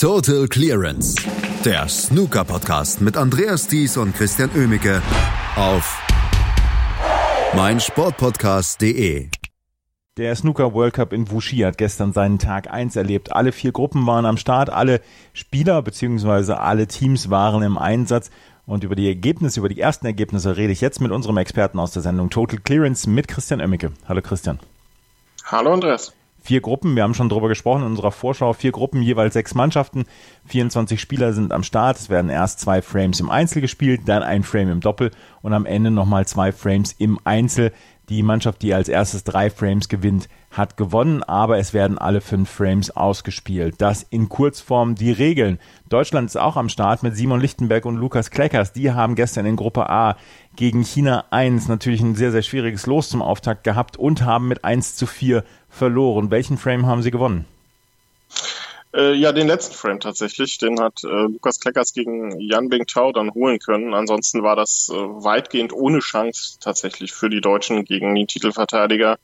Total Clearance, der Snooker-Podcast mit Andreas Thies und Christian Oemicke auf meinsportpodcast.de. Der Snooker World Cup in Wuxi hat gestern seinen Tag 1 erlebt. Alle vier Gruppen waren am Start, alle Spieler bzw. alle Teams waren im Einsatz. Und über die Ergebnisse, über die ersten Ergebnisse rede ich jetzt mit unserem Experten aus der Sendung Total Clearance mit Christian Oemmicke. Hallo Christian. Hallo Andreas vier Gruppen. Wir haben schon darüber gesprochen in unserer Vorschau. Vier Gruppen, jeweils sechs Mannschaften. 24 Spieler sind am Start. Es werden erst zwei Frames im Einzel gespielt, dann ein Frame im Doppel und am Ende nochmal zwei Frames im Einzel. Die Mannschaft, die als erstes drei Frames gewinnt, hat gewonnen, aber es werden alle fünf Frames ausgespielt. Das in Kurzform die Regeln. Deutschland ist auch am Start mit Simon Lichtenberg und Lukas Kleckers. Die haben gestern in Gruppe A gegen China 1 natürlich ein sehr, sehr schwieriges Los zum Auftakt gehabt und haben mit 1 zu 4 verloren. Welchen Frame haben sie gewonnen? Äh, ja, den letzten Frame tatsächlich. Den hat äh, Lukas Kleckers gegen Jan Bingtao dann holen können. Ansonsten war das äh, weitgehend ohne Chance tatsächlich für die Deutschen gegen den Titelverteidiger.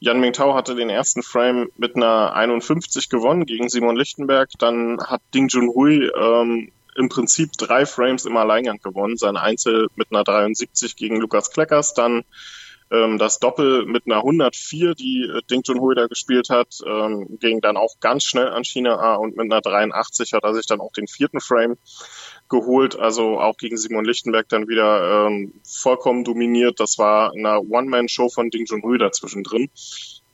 Jan Mingtao hatte den ersten Frame mit einer 51 gewonnen gegen Simon Lichtenberg. Dann hat Ding Junhui ähm, im Prinzip drei Frames im Alleingang gewonnen. Sein Einzel mit einer 73 gegen Lukas Kleckers. Dann ähm, das Doppel mit einer 104, die äh, Ding Junhui da gespielt hat, ähm, ging dann auch ganz schnell an China A und mit einer 83 hat er sich dann auch den vierten Frame geholt, also auch gegen Simon Lichtenberg dann wieder ähm, vollkommen dominiert. Das war eine One-Man-Show von Ding Junhui dazwischen drin.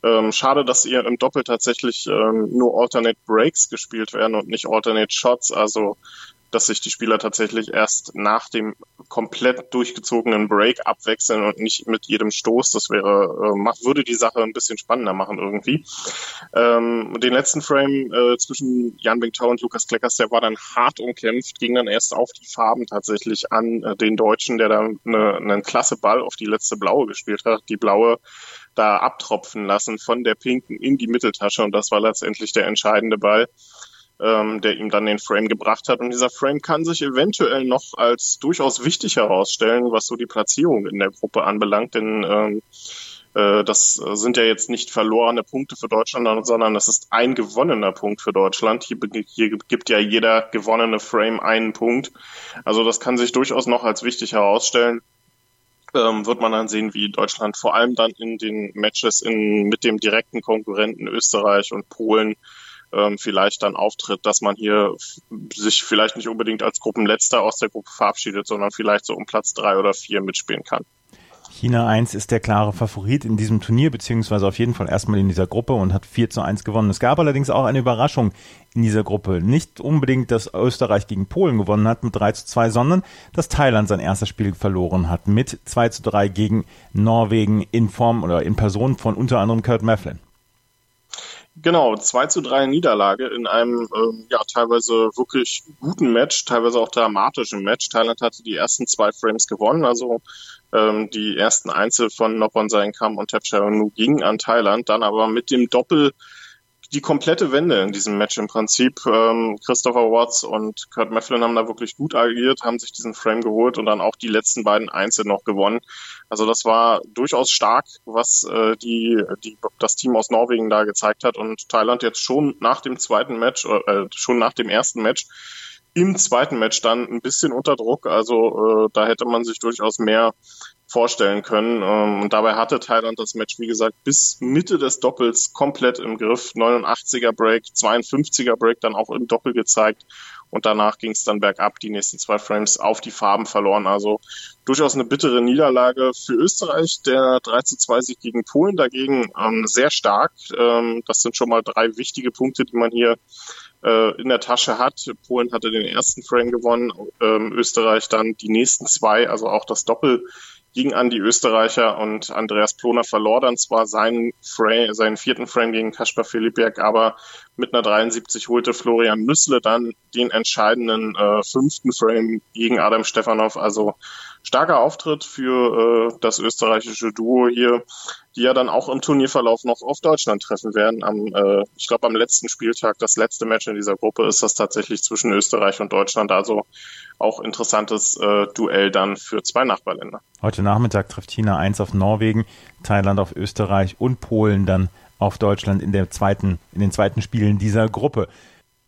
Ähm, schade, dass ihr im Doppel tatsächlich ähm, nur Alternate Breaks gespielt werden und nicht Alternate Shots. Also dass sich die Spieler tatsächlich erst nach dem komplett durchgezogenen Break abwechseln und nicht mit jedem Stoß. Das wäre, äh, macht, würde die Sache ein bisschen spannender machen irgendwie. Ähm, den letzten Frame äh, zwischen Jan Bingtao und Lukas Kleckers, der war dann hart umkämpft, ging dann erst auf die Farben tatsächlich an äh, den Deutschen, der dann eine, einen klasse Ball auf die letzte blaue gespielt hat. Die blaue da abtropfen lassen von der pinken in die Mitteltasche und das war letztendlich der entscheidende Ball ähm, der ihm dann den Frame gebracht hat. Und dieser Frame kann sich eventuell noch als durchaus wichtig herausstellen, was so die Platzierung in der Gruppe anbelangt, denn ähm, äh, das sind ja jetzt nicht verlorene Punkte für Deutschland, sondern das ist ein gewonnener Punkt für Deutschland. Hier, hier gibt ja jeder gewonnene Frame einen Punkt. Also das kann sich durchaus noch als wichtig herausstellen. Ähm, wird man dann sehen, wie Deutschland vor allem dann in den Matches in, mit dem direkten Konkurrenten Österreich und Polen ähm, vielleicht dann auftritt, dass man hier sich vielleicht nicht unbedingt als Gruppenletzter aus der Gruppe verabschiedet, sondern vielleicht so um Platz drei oder vier mitspielen kann. China 1 ist der klare Favorit in diesem Turnier, beziehungsweise auf jeden Fall erstmal in dieser Gruppe und hat 4 zu 1 gewonnen. Es gab allerdings auch eine Überraschung in dieser Gruppe. Nicht unbedingt, dass Österreich gegen Polen gewonnen hat mit 3 zu 2, sondern dass Thailand sein erstes Spiel verloren hat mit 2 zu 3 gegen Norwegen in Form oder in Person von unter anderem Kurt Mefflin. Genau, 2 zu 3 Niederlage in einem ähm, ja teilweise wirklich guten Match, teilweise auch dramatischen Match. Thailand hatte die ersten zwei Frames gewonnen, also ähm, die ersten Einzel von Noppon Kam und Tepchaonu gingen an Thailand, dann aber mit dem Doppel die komplette Wende in diesem Match im Prinzip. Ähm, Christopher Watts und Kurt Mefflin haben da wirklich gut agiert, haben sich diesen Frame geholt und dann auch die letzten beiden Einzel noch gewonnen. Also das war durchaus stark, was äh, die, die, das Team aus Norwegen da gezeigt hat und Thailand jetzt schon nach dem zweiten Match, äh, schon nach dem ersten Match im zweiten Match dann ein bisschen unter Druck. Also äh, da hätte man sich durchaus mehr vorstellen können. Ähm, und dabei hatte Thailand das Match, wie gesagt, bis Mitte des Doppels komplett im Griff. 89er Break, 52er Break dann auch im Doppel gezeigt. Und danach ging es dann bergab, die nächsten zwei Frames auf die Farben verloren. Also durchaus eine bittere Niederlage für Österreich. Der 3 zu 2 Sieg gegen Polen dagegen ähm, sehr stark. Ähm, das sind schon mal drei wichtige Punkte, die man hier äh, in der Tasche hat. Polen hatte den ersten Frame gewonnen, ähm, Österreich dann die nächsten zwei, also auch das Doppel ging an die Österreicher und Andreas Ploner verlor dann zwar seinen, Frame, seinen vierten Frame gegen Kaspar Filipiak, aber mit einer 73 holte Florian Nüssle dann den entscheidenden äh, fünften Frame gegen Adam Stefanov. Also starker Auftritt für äh, das österreichische Duo hier, die ja dann auch im Turnierverlauf noch auf Deutschland treffen werden. Am, äh, ich glaube, am letzten Spieltag, das letzte Match in dieser Gruppe, ist das tatsächlich zwischen Österreich und Deutschland. Also auch interessantes äh, Duell dann für zwei Nachbarländer. Heute Nachmittag trifft China 1 auf Norwegen, Thailand auf Österreich und Polen dann auf Deutschland in der zweiten, in den zweiten Spielen dieser Gruppe.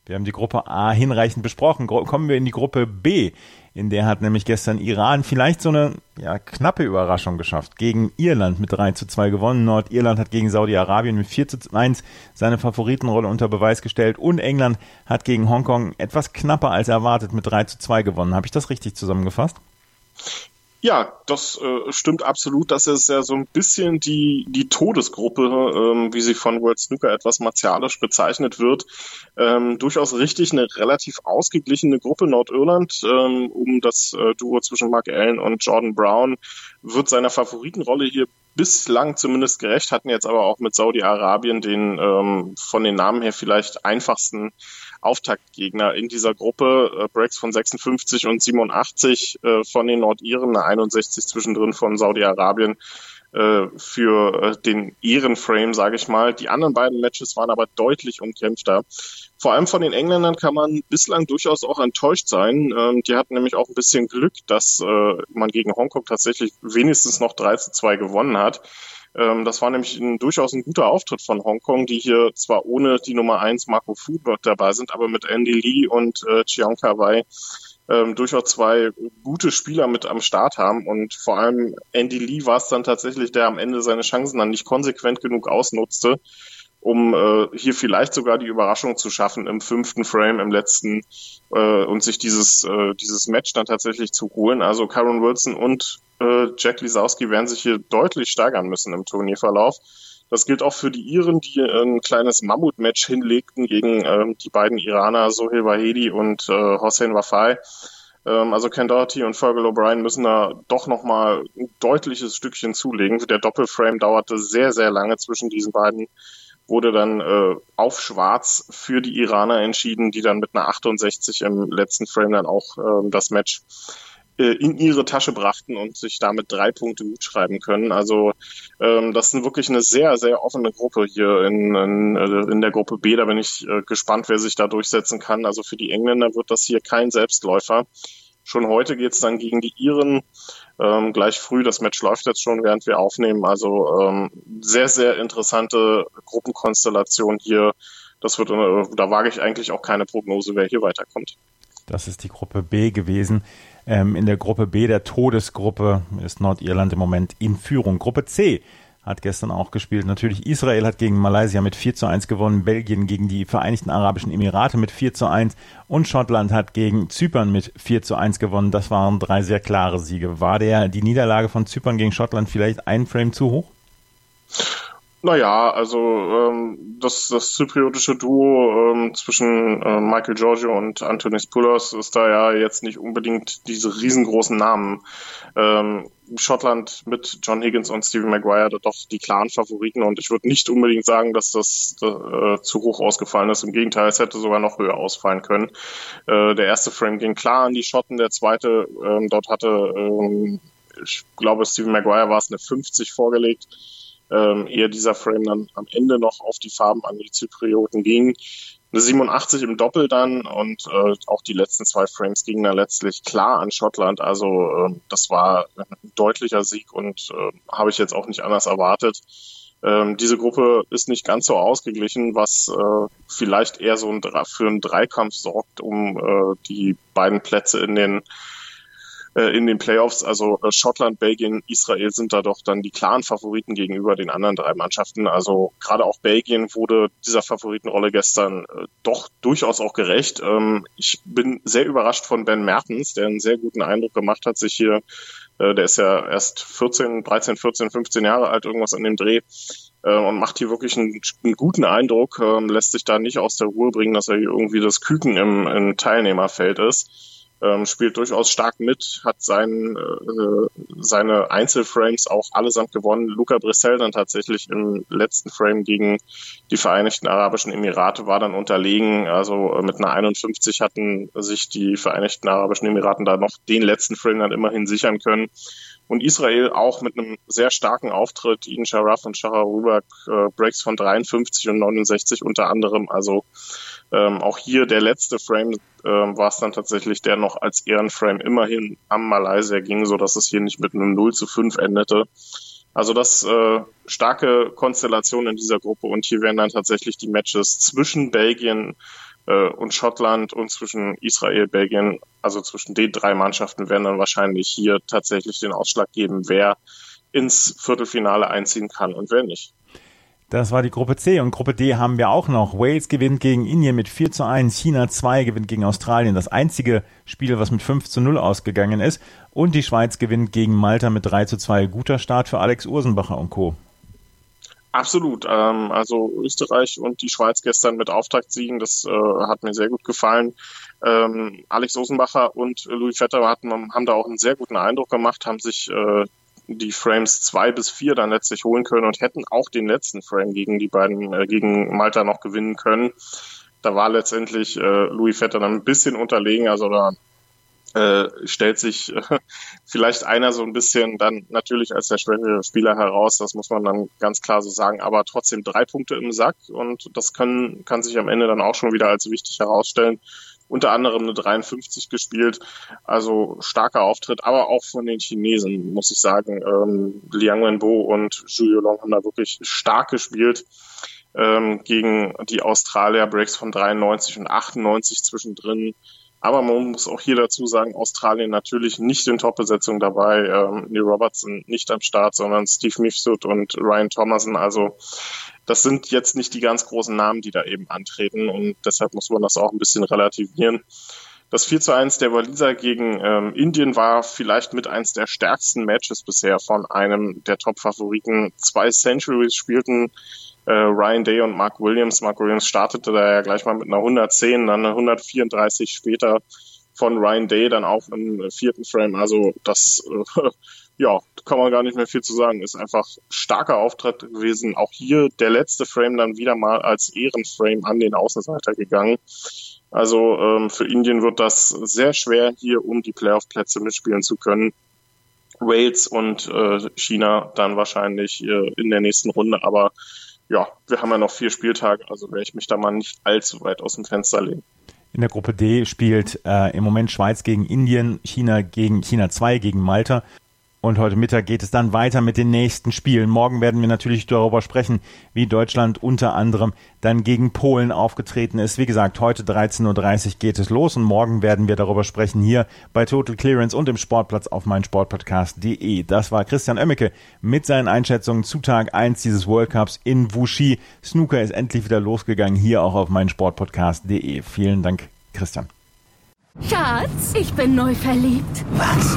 Wir haben die Gruppe A hinreichend besprochen. Kommen wir in die Gruppe B. In der hat nämlich gestern Iran vielleicht so eine ja, knappe Überraschung geschafft. Gegen Irland mit 3 zu 2 gewonnen. Nordirland hat gegen Saudi-Arabien mit 4 zu 1 seine Favoritenrolle unter Beweis gestellt. Und England hat gegen Hongkong etwas knapper als erwartet mit 3 zu 2 gewonnen. Habe ich das richtig zusammengefasst? Ja, das äh, stimmt absolut. Das ist ja so ein bisschen die, die Todesgruppe, ähm, wie sie von World Snooker etwas martialisch bezeichnet wird. Ähm, durchaus richtig eine relativ ausgeglichene Gruppe. Nordirland ähm, um das äh, Duo zwischen Mark Allen und Jordan Brown wird seiner Favoritenrolle hier bislang zumindest gerecht, hatten jetzt aber auch mit Saudi-Arabien den ähm, von den Namen her vielleicht einfachsten Auftaktgegner in dieser Gruppe. Äh, Breaks von 56 und 87 äh, von den Nordiren, 61 zwischendrin von Saudi-Arabien äh, für äh, den Ehrenframe, sage ich mal. Die anderen beiden Matches waren aber deutlich umkämpfter. Vor allem von den Engländern kann man bislang durchaus auch enttäuscht sein. Ähm, die hatten nämlich auch ein bisschen Glück, dass äh, man gegen Hongkong tatsächlich wenigstens noch 3 zu 2 gewonnen hat. Ähm, das war nämlich ein, durchaus ein guter Auftritt von Hongkong, die hier zwar ohne die Nummer 1 Marco Fu dabei sind, aber mit Andy Lee und äh, Chiang Kai ähm, durchaus zwei gute Spieler mit am Start haben und vor allem Andy Lee war es dann tatsächlich, der am Ende seine Chancen dann nicht konsequent genug ausnutzte, um äh, hier vielleicht sogar die Überraschung zu schaffen im fünften Frame, im letzten äh, und sich dieses äh, dieses Match dann tatsächlich zu holen. Also Karen Wilson und äh, Jack Lisowski werden sich hier deutlich steigern müssen im Turnierverlauf. Das gilt auch für die Iren, die ein kleines Mammutmatch hinlegten gegen ähm, die beiden Iraner Sohail Wahedi und äh, Hossein Wafai. Ähm, also Ken Doherty und Fergal O'Brien müssen da doch nochmal ein deutliches Stückchen zulegen. Der Doppelframe dauerte sehr, sehr lange zwischen diesen beiden wurde dann äh, auf Schwarz für die Iraner entschieden, die dann mit einer 68 im letzten Frame dann auch äh, das Match in ihre Tasche brachten und sich damit drei Punkte gut schreiben können. Also ähm, das ist wirklich eine sehr, sehr offene Gruppe hier in, in, äh, in der Gruppe B. Da bin ich äh, gespannt, wer sich da durchsetzen kann. Also für die Engländer wird das hier kein Selbstläufer. Schon heute geht's dann gegen die Iren. Ähm, gleich früh, das Match läuft jetzt schon, während wir aufnehmen. Also ähm, sehr, sehr interessante Gruppenkonstellation hier. Das wird, äh, da wage ich eigentlich auch keine Prognose, wer hier weiterkommt. Das ist die Gruppe B gewesen. Ähm, in der Gruppe B, der Todesgruppe, ist Nordirland im Moment in Führung. Gruppe C hat gestern auch gespielt. Natürlich Israel hat gegen Malaysia mit 4 zu 1 gewonnen, Belgien gegen die Vereinigten Arabischen Emirate mit 4 zu 1 und Schottland hat gegen Zypern mit 4 zu 1 gewonnen. Das waren drei sehr klare Siege. War der die Niederlage von Zypern gegen Schottland vielleicht ein Frame zu hoch? Naja, also ähm, das, das zypriotische Duo ähm, zwischen äh, Michael Giorgio und Antonis Poulos ist da ja jetzt nicht unbedingt diese riesengroßen Namen. Ähm, Schottland mit John Higgins und Stephen Maguire doch die klaren Favoriten und ich würde nicht unbedingt sagen, dass das äh, zu hoch ausgefallen ist. Im Gegenteil, es hätte sogar noch höher ausfallen können. Äh, der erste Frame ging klar an die Schotten, der zweite, äh, dort hatte, äh, ich glaube, Stephen Maguire war es eine 50 vorgelegt ähm, ehe dieser Frame dann am Ende noch auf die Farben an die Zyprioten ging. Eine 87 im Doppel dann und äh, auch die letzten zwei Frames gingen dann letztlich klar an Schottland. Also äh, das war ein deutlicher Sieg und äh, habe ich jetzt auch nicht anders erwartet. Ähm, diese Gruppe ist nicht ganz so ausgeglichen, was äh, vielleicht eher so ein, für einen Dreikampf sorgt, um äh, die beiden Plätze in den äh, in den Playoffs. Also äh, Schottland, Belgien, Israel sind da doch dann die klaren Favoriten gegenüber den anderen drei Mannschaften. Also gerade auch Belgien wurde dieser Favoritenrolle gestern äh, doch durchaus auch gerecht. Ähm, ich bin sehr überrascht von Ben Mertens, der einen sehr guten Eindruck gemacht hat, sich hier, äh, der ist ja erst 14, 13, 14, 15 Jahre alt, irgendwas an dem Dreh äh, und macht hier wirklich einen, einen guten Eindruck, äh, lässt sich da nicht aus der Ruhe bringen, dass er hier irgendwie das Küken im, im Teilnehmerfeld ist ähm, spielt durchaus stark mit, hat sein, äh, seine Einzelframes auch allesamt gewonnen. Luca Brissell dann tatsächlich im letzten Frame gegen die Vereinigten Arabischen Emirate war dann unterlegen. Also äh, mit einer 51 hatten sich die Vereinigten Arabischen Emiraten da noch den letzten Frame dann immerhin sichern können. Und Israel auch mit einem sehr starken Auftritt. Ian Sharaf und Shahar Rubak äh, Breaks von 53 und 69 unter anderem. Also ähm, auch hier der letzte Frame ähm, war es dann tatsächlich, der noch als Ehrenframe immerhin am Malaysia ging, so dass es hier nicht mit einem 0 zu 5 endete. Also das äh, starke Konstellation in dieser Gruppe und hier werden dann tatsächlich die Matches zwischen Belgien äh, und Schottland und zwischen Israel, Belgien, also zwischen den drei Mannschaften werden dann wahrscheinlich hier tatsächlich den Ausschlag geben, wer ins Viertelfinale einziehen kann und wer nicht. Das war die Gruppe C und Gruppe D haben wir auch noch. Wales gewinnt gegen Indien mit 4 zu 1, China 2 gewinnt gegen Australien, das einzige Spiel, was mit 5 zu 0 ausgegangen ist. Und die Schweiz gewinnt gegen Malta mit 3 zu 2. Guter Start für Alex Ursenbacher und Co. Absolut. Ähm, also Österreich und die Schweiz gestern mit Auftaktsiegen, das äh, hat mir sehr gut gefallen. Ähm, Alex Osenbacher und Louis Vetter haben da auch einen sehr guten Eindruck gemacht, haben sich äh, die Frames zwei bis vier dann letztlich holen können und hätten auch den letzten Frame gegen die beiden, äh, gegen Malta noch gewinnen können. Da war letztendlich äh, Louis Vetter dann ein bisschen unterlegen, also da äh, stellt sich äh, vielleicht einer so ein bisschen dann natürlich als der schwächere Spieler heraus, das muss man dann ganz klar so sagen, aber trotzdem drei Punkte im Sack und das können, kann sich am Ende dann auch schon wieder als wichtig herausstellen. Unter anderem eine 53 gespielt, also starker Auftritt, aber auch von den Chinesen, muss ich sagen. Ähm, Liang Wenbo und Zhu Yulong haben da wirklich stark gespielt ähm, gegen die Australier, Breaks von 93 und 98 zwischendrin aber man muss auch hier dazu sagen, Australien natürlich nicht in Top-Besetzung dabei. Ähm, Neil Robertson nicht am Start, sondern Steve Mifsud und Ryan Thomason. Also das sind jetzt nicht die ganz großen Namen, die da eben antreten und deshalb muss man das auch ein bisschen relativieren. Das 4 zu 1 der Waliser gegen ähm, Indien war vielleicht mit eins der stärksten Matches bisher von einem der Top-Favoriten. Zwei Centuries spielten äh, Ryan Day und Mark Williams. Mark Williams startete da ja gleich mal mit einer 110, dann eine 134 später von Ryan Day dann auch im vierten Frame. Also das, äh, ja, kann man gar nicht mehr viel zu sagen. Ist einfach starker Auftritt gewesen. Auch hier der letzte Frame dann wieder mal als Ehrenframe an den Außenseiter gegangen. Also ähm, für Indien wird das sehr schwer, hier um die Playoff-Plätze mitspielen zu können. Wales und äh, China dann wahrscheinlich äh, in der nächsten Runde, aber ja, wir haben ja noch vier Spieltage, also werde ich mich da mal nicht allzu weit aus dem Fenster lehnen. In der Gruppe D spielt äh, im Moment Schweiz gegen Indien, China gegen China 2 gegen Malta und heute Mittag geht es dann weiter mit den nächsten Spielen. Morgen werden wir natürlich darüber sprechen, wie Deutschland unter anderem dann gegen Polen aufgetreten ist. Wie gesagt, heute 13.30 Uhr geht es los und morgen werden wir darüber sprechen hier bei Total Clearance und im Sportplatz auf meinsportpodcast.de. Das war Christian Oemmeke mit seinen Einschätzungen zu Tag 1 dieses World Cups in Wuxi. Snooker ist endlich wieder losgegangen hier auch auf meinsportpodcast.de. Vielen Dank, Christian. Schatz, ich bin neu verliebt. Was?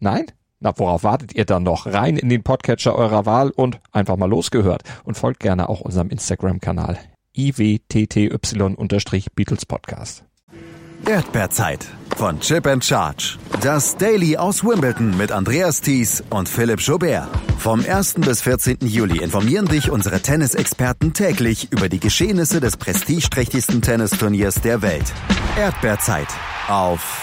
Nein? Na, worauf wartet ihr dann noch? Rein in den Podcatcher eurer Wahl und einfach mal losgehört. Und folgt gerne auch unserem Instagram-Kanal iwtty-Beatles Podcast. Erdbeerzeit von Chip and Charge. Das Daily aus Wimbledon mit Andreas Thies und Philipp Jobert. Vom 1. bis 14. Juli informieren dich unsere Tennisexperten täglich über die Geschehnisse des prestigeträchtigsten Tennisturniers der Welt. Erdbeerzeit auf